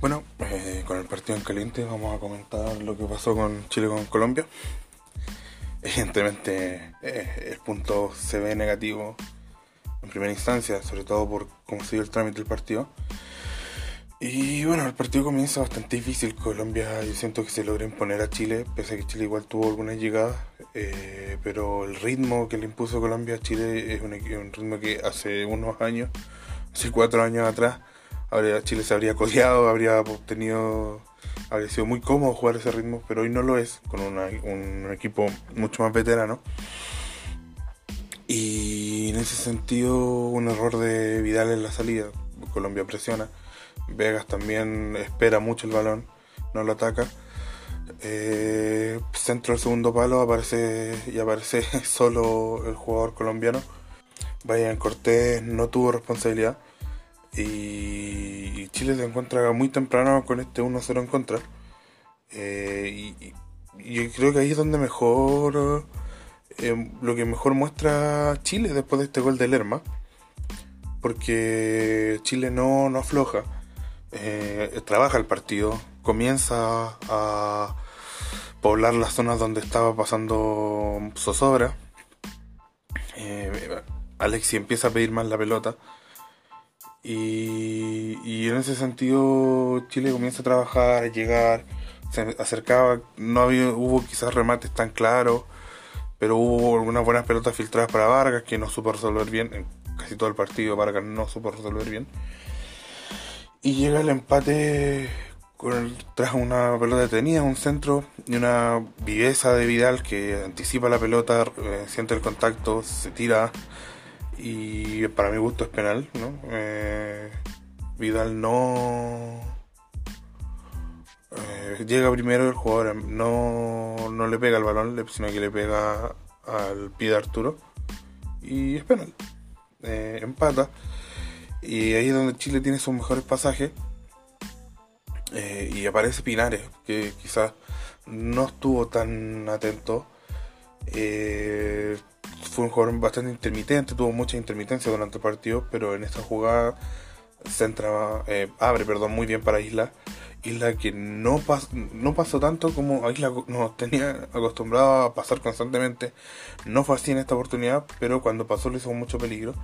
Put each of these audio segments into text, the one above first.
Bueno, eh, con el partido en caliente vamos a comentar lo que pasó con Chile con Colombia. Evidentemente eh, el punto se ve negativo en primera instancia, sobre todo por cómo se dio el trámite del partido. Y bueno, el partido comienza bastante difícil. Colombia, yo siento que se logra imponer a Chile, pese a que Chile igual tuvo algunas llegadas. Eh, pero el ritmo que le impuso Colombia a Chile es un, un, ritmo que hace unos años, hace cuatro años atrás, Chile se habría codeado, habría obtenido, habría sido muy cómodo jugar ese ritmo, pero hoy no lo es, con un equipo mucho más veterano. Y en ese sentido, un error de Vidal en la salida. Colombia presiona Vegas también espera mucho el balón, no lo ataca. Eh, centro del segundo palo aparece y aparece solo el jugador colombiano. Brian Cortés no tuvo responsabilidad y Chile se encuentra muy temprano con este 1-0 en contra. Eh, y, yo creo que ahí es donde mejor, eh, lo que mejor muestra Chile después de este gol de Lerma, porque Chile no, no afloja eh, trabaja el partido, comienza a poblar las zonas donde estaba pasando zozobra. Alexi empieza a pedir más la pelota. Y, en ese sentido Chile comienza a trabajar, a llegar, se acercaba, no había, hubo quizás remates tan claros, pero hubo algunas buenas pelotas filtradas para Vargas que no supo resolver bien, en casi todo el partido Vargas no supo resolver bien. Y llega el empate con tras una pelota detenida, un centro y una viveza de Vidal que anticipa la pelota, eh, siente el contacto, se tira y para mi gusto es penal, ¿no? Eh, Vidal no eh, llega primero el jugador no, no le pega el balón, sino que le pega al pie de Arturo y es penal. empata y ahí es donde Chile tiene sus mejores pasajes. Eh, y aparece Pinares, que quizás no estuvo tan atento. Eh, fue un jugador bastante intermitente, tuvo mucha intermitencia durante el partido, pero en esta jugada centra, eh, abre perdón, muy bien para Isla. Isla que no, no pasó tanto como Isla nos tenía acostumbrado a pasar constantemente. No fue así en esta oportunidad, pero cuando pasó le hizo mucho peligro.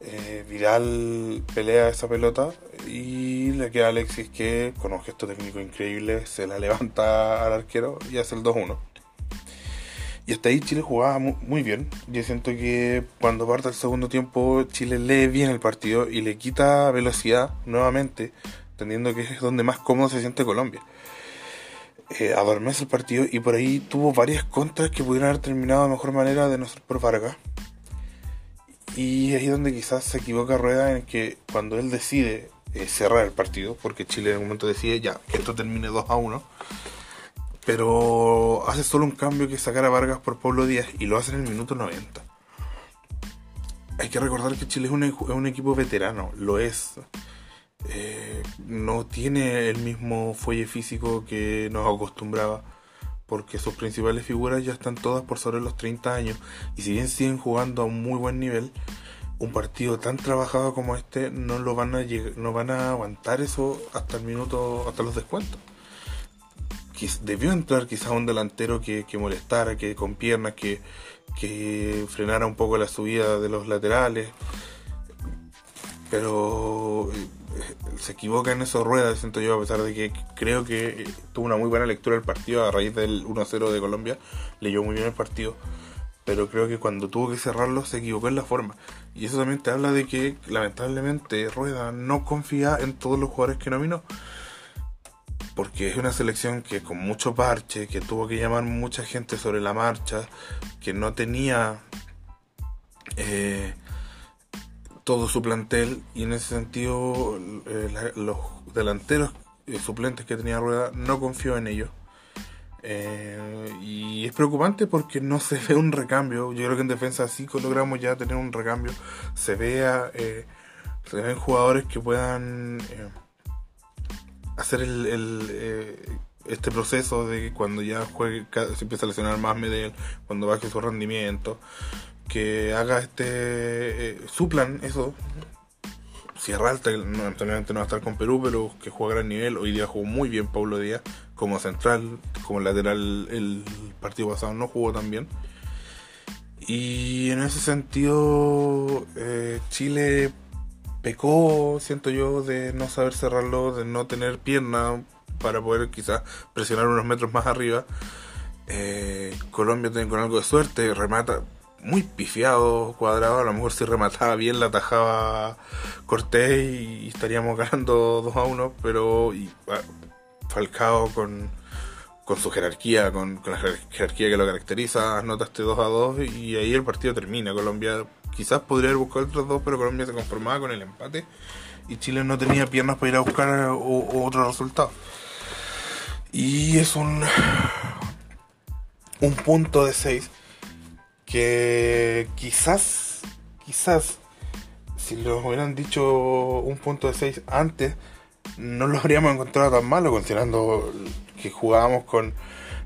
Eh, Vidal pelea esa pelota y le queda Alexis que con un gesto técnico increíble se la levanta al arquero y hace el 2-1. Y hasta ahí Chile jugaba muy bien. Yo siento que cuando parte el segundo tiempo Chile lee bien el partido y le quita velocidad nuevamente, entendiendo que es donde más cómodo se siente Colombia. Eh, adormece el partido y por ahí tuvo varias contras que pudieran haber terminado de mejor manera de ser por Vargas. Y ahí es donde quizás se equivoca Rueda en que cuando él decide eh, cerrar el partido, porque Chile en un momento decide ya que esto termine 2 a 1, pero hace solo un cambio que sacar a Vargas por Pablo Díaz y lo hace en el minuto 90. Hay que recordar que Chile es un, equipo veterano, lo es. Eh, no tiene el mismo fuelle físico que nos acostumbraba porque sus principales figuras ya están todas por sobre los 30 años y si bien siguen jugando a un muy buen nivel, un partido tan trabajado como este no lo van a no van a aguantar eso hasta el minuto hasta los descuentos. Debió entrar quizás un delantero que, que molestara, que con piernas, que, que frenara un poco la subida de los laterales. Pero eh, se equivoca en eso Rueda, siento yo, a pesar de que creo que eh, tuvo una muy buena lectura del partido a raíz del 1-0 de Colombia, leyó muy bien el partido, pero creo que cuando tuvo que cerrarlo se equivocó en la forma. Y eso también te habla de que lamentablemente Rueda no confía en todos los jugadores que nominó. Porque es una selección que con mucho parche, que tuvo que llamar mucha gente sobre la marcha, que no tenía... Eh, todo su plantel y en ese sentido eh, los delanteros eh, suplentes que tenía Rueda no confío en ellos. Eh, y es preocupante porque no se ve un recambio. Yo creo que en defensa sí logramos ya tener un recambio. Se vea, se ven jugadores que puedan hacer el, este proceso de que cuando ya juegue, se empieza a lesionar más Medel, cuando baje su rendimiento, que haga este eh, suplan eso Sierra Alta, que lamentablemente no va a estar con Perú, pero que juega a gran nivel. Hoy día jugó muy bien Pablo Díaz como central, como lateral el partido pasado no jugó tan bien. Y en ese sentido, eh, Chile pecó, siento yo, de no saber cerrarlo, de no tener pierna para poder quizás presionar unos metros más arriba. Eh, Colombia tiene con algo de suerte, remata muy pifiado, cuadrado, a lo mejor si remataba bien la atajaba Cortés y estaríamos ganando 2 a 1, pero y, Falcao con, con su jerarquía, con, la jerarquía que lo caracteriza, anotaste 2 a 2 y ahí el partido termina. Colombia quizás podría haber buscado otros dos, pero Colombia se conformaba con el empate y Chile no tenía piernas para ir a buscar otro resultado. Y es un, un punto de 6 que quizás, quizás, si nos hubieran dicho un punto de 6 antes, no lo habríamos encontrado tan malo, considerando que jugábamos con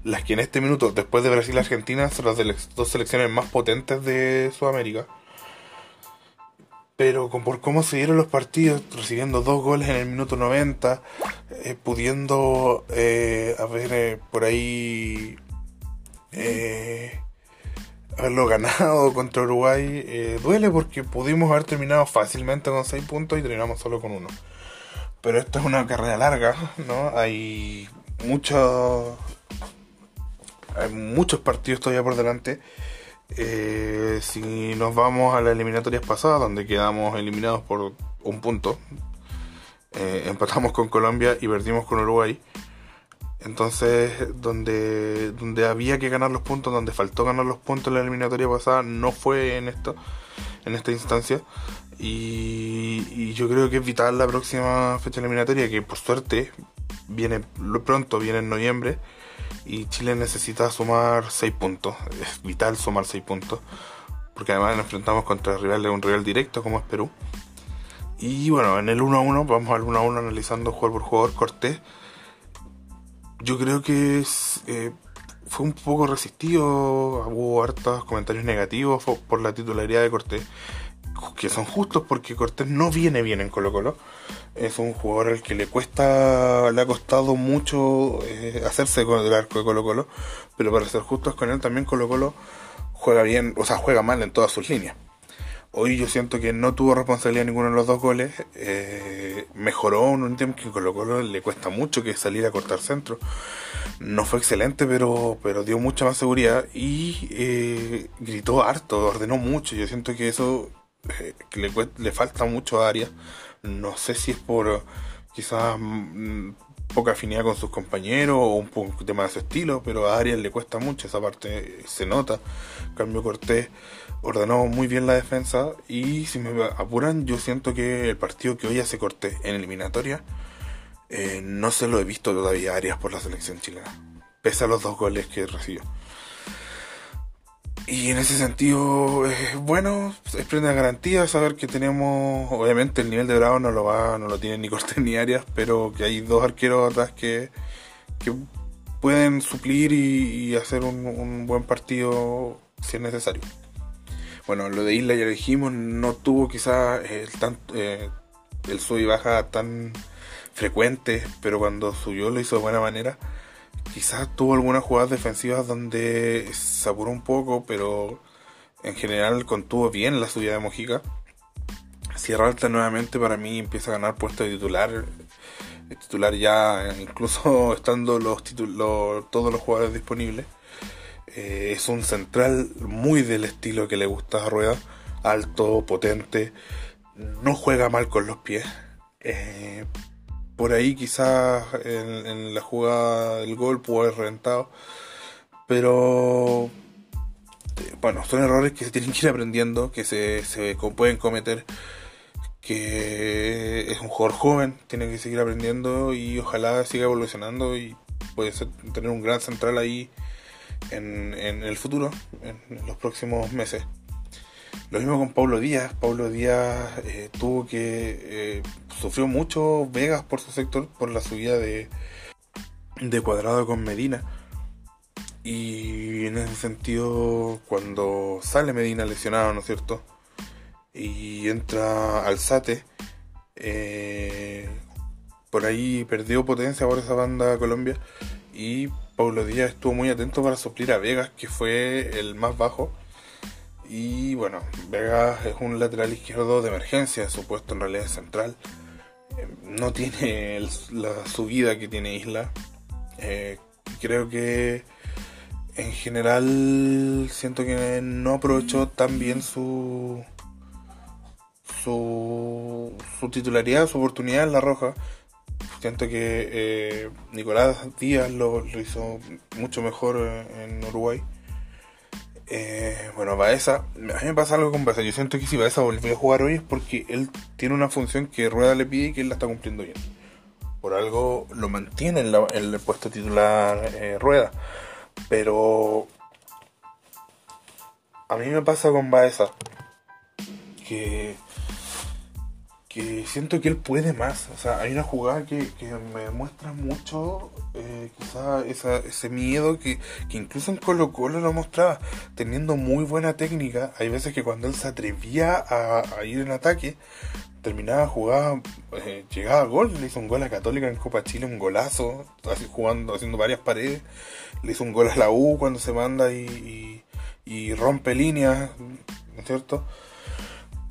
las que en este minuto, después de Brasil y Argentina, son las dos selecciones más potentes de Sudamérica. Pero con, por cómo se dieron los partidos, recibiendo dos goles en el minuto 90, eh, pudiendo eh, haber eh, por ahí haberlo ganado contra Uruguay duele porque pudimos haber terminado fácilmente con 6 puntos y terminamos solo con uno. Pero esto es una carrera larga, ¿no? Hay muchos hay muchos partidos todavía por delante. Eh, si nos vamos a las eliminatorias pasadas, donde quedamos eliminados por un punto, eh, empatamos con Colombia y perdimos con Uruguay. Entonces, donde, donde había que ganar los puntos, donde faltó ganar los puntos en la eliminatoria pasada, no fue en esto, en esta instancia. Y, yo creo que es vital la próxima fecha eliminatoria, que por suerte viene pronto, viene en noviembre, y Chile necesita sumar 6 puntos. Es vital sumar 6 puntos, porque además nos enfrentamos contra el rival de un rival directo como es Perú. Y bueno, en el 1 a 1, vamos al 1 a 1 analizando jugador por jugador Cortés yo creo que eh, fue un poco resistido, hubo hartos comentarios negativos por la titularidad de Cortés, que son justos porque Cortés no viene bien en Colo Colo. Es un jugador al que le cuesta, le ha costado mucho eh, hacerse con el arco de Colo Colo, pero para ser justos con él también Colo Colo juega bien, o sea, juega mal en todas sus líneas. Hoy yo siento que no tuvo responsabilidad ninguno de los dos goles. Eh, mejoró en un tiempo que Colo Colo le cuesta mucho que salir a cortar centro. No fue excelente, pero, pero dio mucha más seguridad y eh, gritó harto, ordenó mucho. Yo siento que eso le, falta mucho a. No sé si es por quizás mm, poca afinidad con sus compañeros o un poco tema de su estilo, pero a Arias le cuesta mucho, esa parte se nota. Cambio Cortés ordenó muy bien la defensa y si me apuran yo siento que el partido que hoy hace Cortés en eliminatoria eh, no se lo he visto todavía a Arias por la selección chilena, pese a los dos goles que recibió. Y en ese sentido, es bueno, es prenda garantía saber que tenemos, obviamente el nivel de Bravo no lo va, no lo tiene ni Cortés ni Arias, pero que hay dos arqueros atrás que, que pueden suplir y, hacer un, buen partido si es necesario. Bueno, lo de Isla ya lo dijimos, no tuvo quizás el, eh, el sub y baja tan frecuente, pero cuando subió lo hizo de buena manera Quizás tuvo algunas jugadas defensivas donde se apuró un poco, pero en general contuvo bien la subida de Mojica. Sierra Alta nuevamente para mí empieza a ganar puesto de titular. El titular ya, incluso estando los, todos los jugadores disponibles. Eh, es un central muy del estilo que le gusta a Rueda. Alto, potente. No juega mal con los pies. Eh, por ahí quizás en, la jugada del gol pudo haber reventado. Pero bueno, son errores que se tienen que ir aprendiendo, que se, se pueden cometer, que es un jugador joven, tiene que seguir aprendiendo y ojalá siga evolucionando y puede ser, tener un gran central ahí en, en el futuro, en los próximos meses. Lo mismo con Pablo Díaz. Pablo Díaz eh, tuvo que. Eh, sufrió mucho Vegas por su sector por la subida de, de cuadrado con Medina. Y en ese sentido, cuando sale Medina lesionado, ¿no es cierto? Y entra Alzate, Eh, por ahí perdió potencia por esa banda Colombia y Paulo Díaz estuvo muy atento para suplir a Vegas, que fue el más bajo. Y bueno, Vegas es un lateral izquierdo de emergencia, su puesto en realidad es central. Eh, no tiene la subida que tiene Isla. Eh, creo que en general siento que no aprovechó tan bien su, su, su titularidad, su oportunidad en la roja. Siento que eh, Nicolás Díaz lo, hizo mucho mejor en Uruguay. Eh, bueno, Baeza, a mí me pasa algo con Baeza. Yo siento que si Baeza volvió a jugar hoy es porque él tiene una función que Rueda le pide y que él la está cumpliendo bien. Por algo lo mantiene en, el puesto titular eh, Rueda. Pero a mí me pasa con Baeza que que siento que él puede más. O sea, hay una jugada que, me muestra mucho, eh, quizá ese miedo que, incluso en Colo Colo lo mostraba, teniendo muy buena técnica. Hay veces que cuando él se atrevía a, ir en ataque, terminaba jugada, eh, llegaba a gol, le hizo un gol a Católica en Copa Chile, un golazo, así jugando, haciendo varias paredes, le hizo un gol a la U cuando se manda y, y rompe líneas, ¿no es cierto?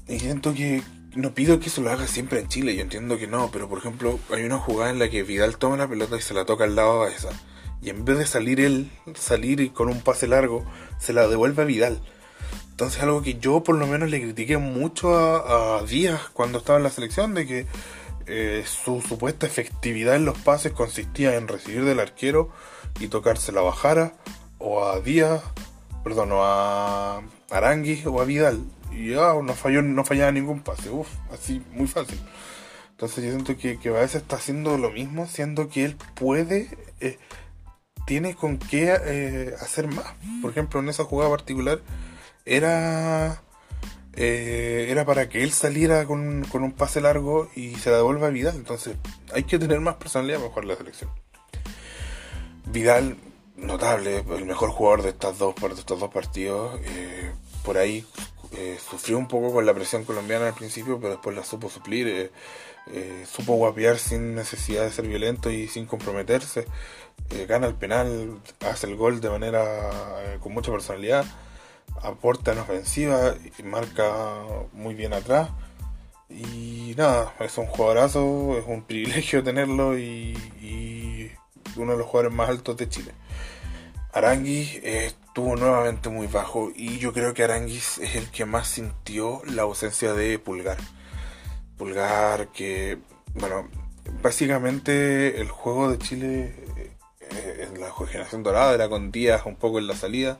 Y siento que, no pido que eso lo haga siempre en Chile, yo entiendo que no, pero por ejemplo, hay una jugada en la que Vidal toma la pelota y se la toca al lado a esa. Y en vez de salir él, salir con un pase largo, se la devuelve a Vidal. Entonces algo que yo por lo menos le critiqué mucho a, Díaz cuando estaba en la selección, de que eh, su supuesta efectividad en los pases consistía en recibir del arquero y tocarse la bajara, o a Díaz, perdón, o a Aranguis o a Vidal y ya no falló, no fallaba ningún pase, uff, así muy fácil. Entonces yo siento que, que veces está haciendo lo mismo, siendo que él puede, eh, tiene con qué eh, hacer más. Por ejemplo, en esa jugada particular era eh, era para que él saliera con, con, un pase largo y se la devuelva a Vidal. Entonces hay que tener más personalidad para jugar la selección. Vidal, notable, el mejor jugador de, estas dos, de estos dos partidos. por ahí eh, sufrió un poco con la presión colombiana al principio, pero después la supo suplir, eh, eh, supo guapear sin necesidad de ser violento y sin comprometerse, gana el penal, hace el gol de manera con mucha personalidad, aporta en ofensiva y marca muy bien atrás. Y nada, es un jugadorazo, es un privilegio tenerlo y, y uno de los jugadores más altos de Chile. Aranguis estuvo nuevamente muy bajo y yo creo que Aranguis es el que más sintió la ausencia de Pulgar. Pulgar que, bueno, básicamente el juego de Chile eh, en la generación dorada era con Díaz un poco en la salida,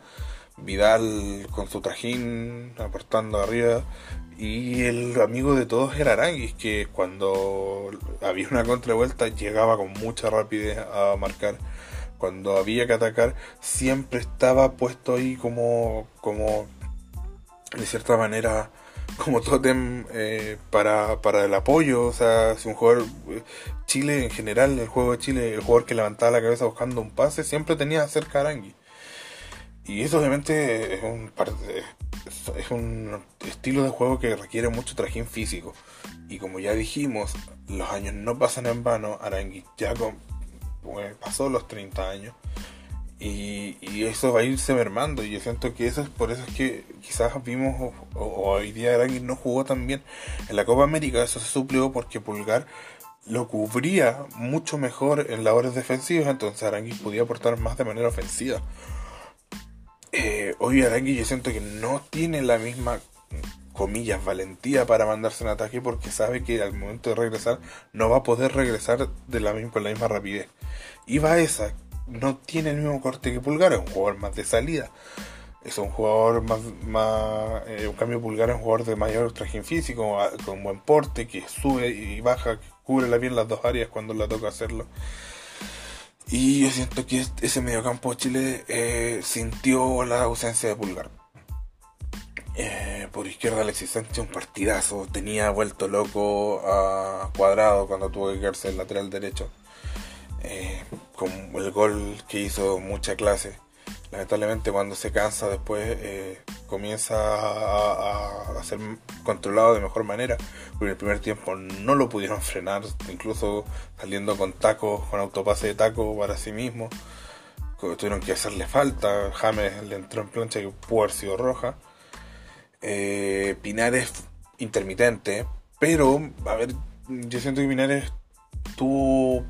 Vidal con su trajín aportando arriba y el amigo de todos era Aranguis que cuando había una contravuelta llegaba con mucha rapidez a marcar cuando había que atacar, siempre estaba puesto ahí como, como de cierta manera, como tótem eh, para, para el apoyo. O sea, si un jugador, Chile en general, el juego de Chile, el jugador que levantaba la cabeza buscando un pase, siempre tenía cerca a Arangui. Y eso obviamente es un, es un estilo de juego que requiere mucho trajín físico. Y como ya dijimos, los años no pasan en vano. Arangui ya pasó los 30 años. Y, eso va a irse mermando. Y yo siento que eso es por eso es que quizás vimos, o, hoy día Aranguis no jugó tan bien. En la Copa América eso se suplió porque Pulgar lo cubría mucho mejor en labores defensivas. Entonces Aranguis podía aportar más de manera ofensiva. Eh, hoy Aranguis yo siento que no tiene la misma comillas, valentía para mandarse un ataque porque sabe que al momento de regresar no va a poder regresar de la misma, con la misma rapidez. Y esa no tiene el mismo corte que Pulgar, es un jugador más de salida. Es un jugador más, más eh, un cambio Pulgar es un jugador de mayor traje físico, con buen porte, que sube y baja, que cubre bien las dos áreas cuando le toca hacerlo. Y yo siento que ese mediocampo de Chile eh, sintió la ausencia de Pulgar. Eh, por izquierda Alexis Sánchez un partidazo. Tenía vuelto loco a Cuadrado cuando tuvo que quedarse el lateral derecho. Eh, con el gol que hizo mucha clase. Lamentablemente cuando se cansa después eh, comienza a, ser controlado de mejor manera. Porque en el primer tiempo no lo pudieron frenar, incluso saliendo con tacos, con autopase de taco para sí mismo. Tuvieron que hacerle falta. James le entró en plancha que pudo haber sido roja. Eh, Pinares intermitente, pero a ver, yo siento que Pinares tuvo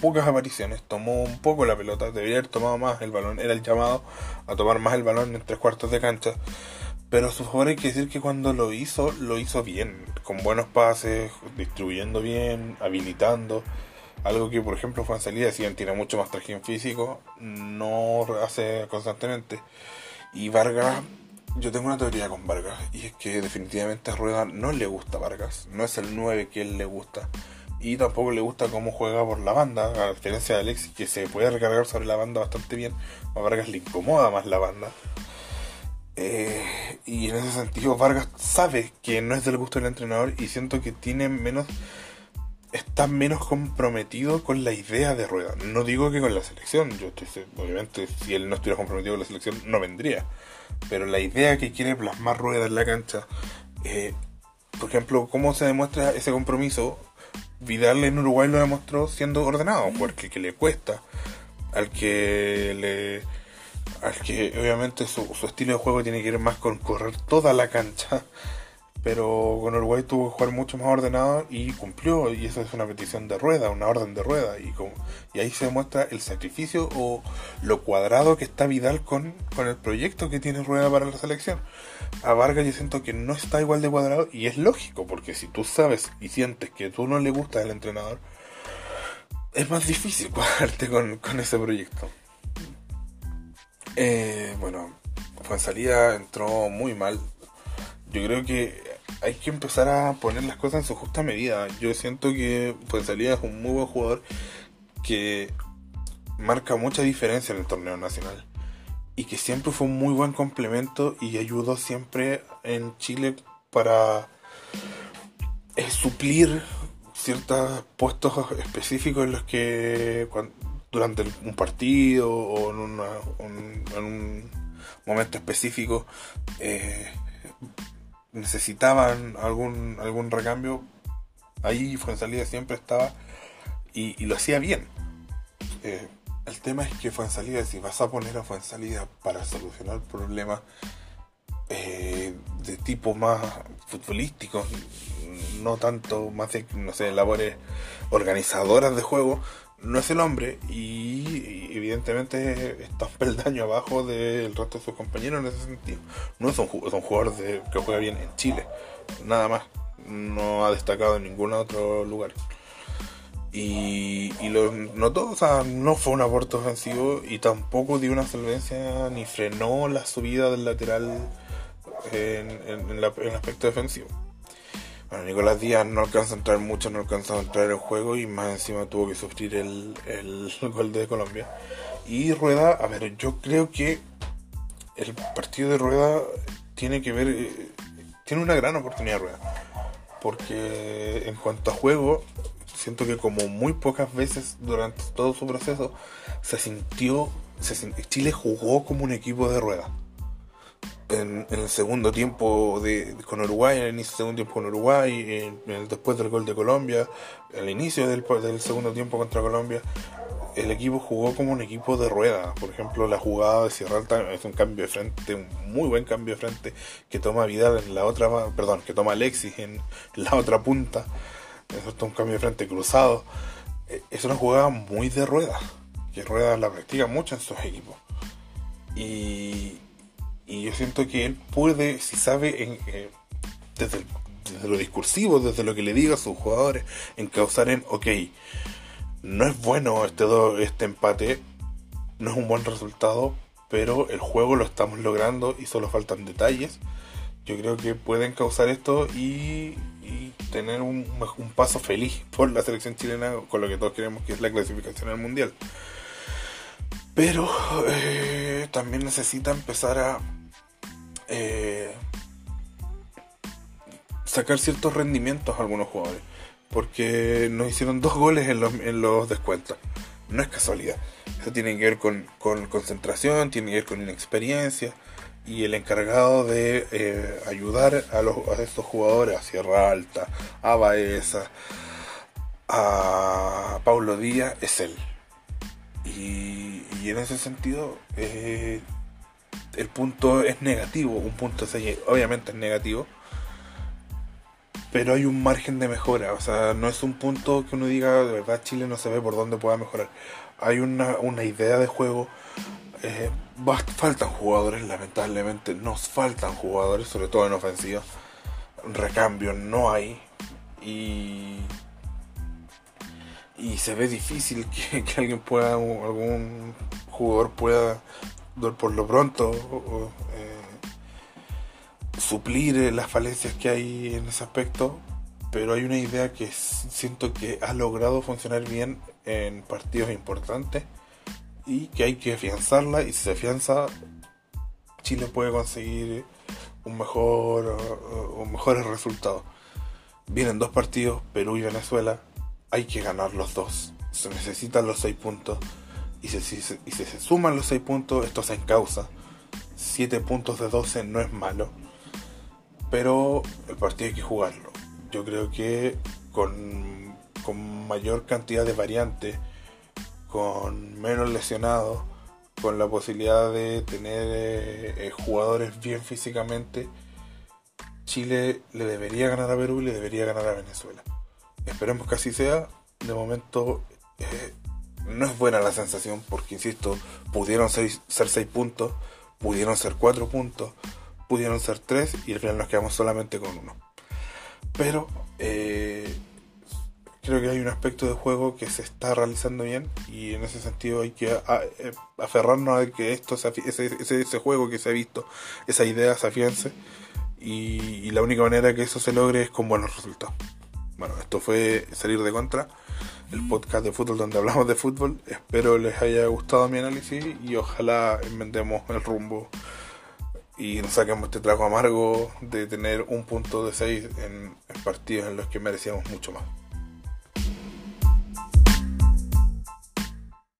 pocas apariciones, tomó un poco la pelota, debería haber tomado más el balón, era el llamado a tomar más el balón en tres cuartos de cancha. Pero a su favor hay que decir que cuando lo hizo, lo hizo bien, con buenos pases, distribuyendo bien, habilitando. Algo que, por ejemplo, Juan Salida, si bien tiene mucho más trajín físico, no hace constantemente. Y Vargas, yo tengo una teoría con Vargas, y es que definitivamente a Rueda no le gusta Vargas, no es el 9 que él le gusta y tampoco le gusta cómo juega por la banda, a diferencia de Alexis que se puede recargar sobre la banda bastante bien, a Vargas le incomoda más la banda. Eh, y en ese sentido Vargas sabe que no es del gusto del entrenador y siento que tiene menos está menos comprometido con la idea de Rueda. No digo que con la selección, yo estoy, obviamente si él no estuviera comprometido con la selección no vendría, pero la idea que quiere plasmar Rueda en la cancha, eh, por ejemplo, cómo se demuestra ese compromiso Vidal en Uruguay lo demostró siendo ordenado, porque que le cuesta. Al que le. Al que obviamente su, su estilo de juego tiene que ir más con correr toda la cancha pero con Uruguay tuvo que jugar mucho más ordenado y cumplió, y eso es una petición de rueda, una orden de rueda, y, y ahí se demuestra el sacrificio o lo cuadrado que está Vidal con, con el proyecto que tiene Rueda para la selección. A Vargas yo siento que no está igual de cuadrado, y es lógico, porque si tú sabes y sientes que tú no le gusta el entrenador, es más difícil cuadrarte con, con ese proyecto. Eh, bueno, salida entró muy mal. Yo creo que hay que empezar a poner las cosas en su justa medida. Yo siento que Fuenzalía es un muy buen jugador que marca mucha diferencia en el torneo nacional y que siempre fue un muy buen complemento y ayudó siempre en Chile para eh, suplir ciertos puestos específicos en los que durante un partido o en, un, momento específico eh, necesitaban algún, algún recambio, ahí Fuensalida siempre estaba y, lo hacía bien. Eh, el tema es que Fuensalida, si vas a poner a Fuensalida para solucionar problemas eh, de tipo más futbolístico, no tanto más de, no sé, labores organizadoras de juego, no es el hombre y, evidentemente está un peldaño abajo del resto de sus compañeros en ese sentido. No es un, jugador de, que juega bien en Chile, nada más. No ha destacado en ningún otro lugar. Y, lo notó, o sea, no fue un aporte ofensivo y tampoco dio una solvencia ni frenó la subida del lateral en, en el aspecto defensivo. Bueno, Nicolás Díaz no alcanza a entrar mucho, no alcanza a entrar en el juego y más encima tuvo que sufrir el, el gol de Colombia. Y Rueda, a ver, yo creo que el partido de Rueda tiene que ver, eh, tiene una gran oportunidad Rueda. Porque en cuanto a juego, siento que como muy pocas veces durante todo su proceso se sintió, se, Chile jugó como un equipo de Rueda en, el segundo tiempo de, con Uruguay, en el inicio del segundo tiempo con Uruguay, en, después del gol de Colombia, al inicio del, del segundo tiempo contra Colombia, el equipo jugó como un equipo de rueda. Por ejemplo, la jugada de Sierra Alta es un cambio de frente, un muy buen cambio de frente que toma Vidal en la otra, perdón, que toma Alexis en la otra punta. Eso es un cambio de frente cruzado. Eh, es una jugada muy de rueda, que rueda la practica mucho en sus equipos. Y, y yo siento que él puede, si sabe, eh, desde, lo discursivo, desde lo que le diga a sus jugadores, encauzar en, ok, no es bueno este, este empate, no es un buen resultado, pero el juego lo estamos logrando y solo faltan detalles. Yo creo que pueden causar esto y, tener un, un, paso feliz por la selección chilena con lo que todos queremos que es la clasificación al mundial. Pero eh, también necesita empezar a eh, sacar ciertos rendimientos a algunos jugadores. Porque nos hicieron dos goles en los, en los descuentos. No es casualidad. Eso tiene que ver con, con concentración, tiene que ver con inexperiencia. y el encargado de eh, ayudar a estos jugadores, a Sierra Alta, a Baeza, a Paulo Díaz, es él. Y, en ese sentido, eh, el punto es negativo, un punto obviamente es negativo, pero hay un margen de mejora, o sea, no es un punto que uno diga, de verdad Chile no se ve por dónde pueda mejorar. Hay una, una idea de juego, eh, faltan jugadores, lamentablemente, nos faltan jugadores, sobre todo en ofensiva. Recambio no hay. Y, y se ve difícil que, alguien pueda, algún jugador pueda, por lo pronto, eh, suplir las falencias que hay en ese aspecto. Pero hay una idea que siento que ha logrado funcionar bien en partidos importantes y que hay que afianzarla y si se afianza Chile puede conseguir un mejor un mejores resultados. Vienen dos partidos, Perú y Venezuela, hay que ganar los dos. Se necesitan los seis puntos y si, se suman los seis puntos, esto se encausa. Siete puntos de 12 no es malo, pero el partido hay que jugarlo. Yo creo que con, con mayor cantidad de variantes con menos lesionados, con la posibilidad de tener eh, eh, jugadores bien físicamente, Chile le debería ganar a Perú y le debería ganar a Venezuela. Esperemos que así sea. De momento eh, no es buena la sensación porque, insisto, pudieron ser, 6 puntos, pudieron ser 4 puntos, pudieron ser 3 y al final nos quedamos solamente con uno. Pero creo que hay un aspecto de juego que se está realizando bien y en ese sentido hay que eh, aferrarnos a que esto ese, ese, juego que se ha visto, esa idea se afiance y, la única manera que eso se logre es con buenos resultados. Bueno, esto fue Salir de Contra, el podcast de fútbol donde hablamos de fútbol. Espero les haya gustado mi análisis y ojalá inventemos el rumbo y nos saquemos este trago amargo de tener un punto de 6 en partidos en los que merecíamos mucho más.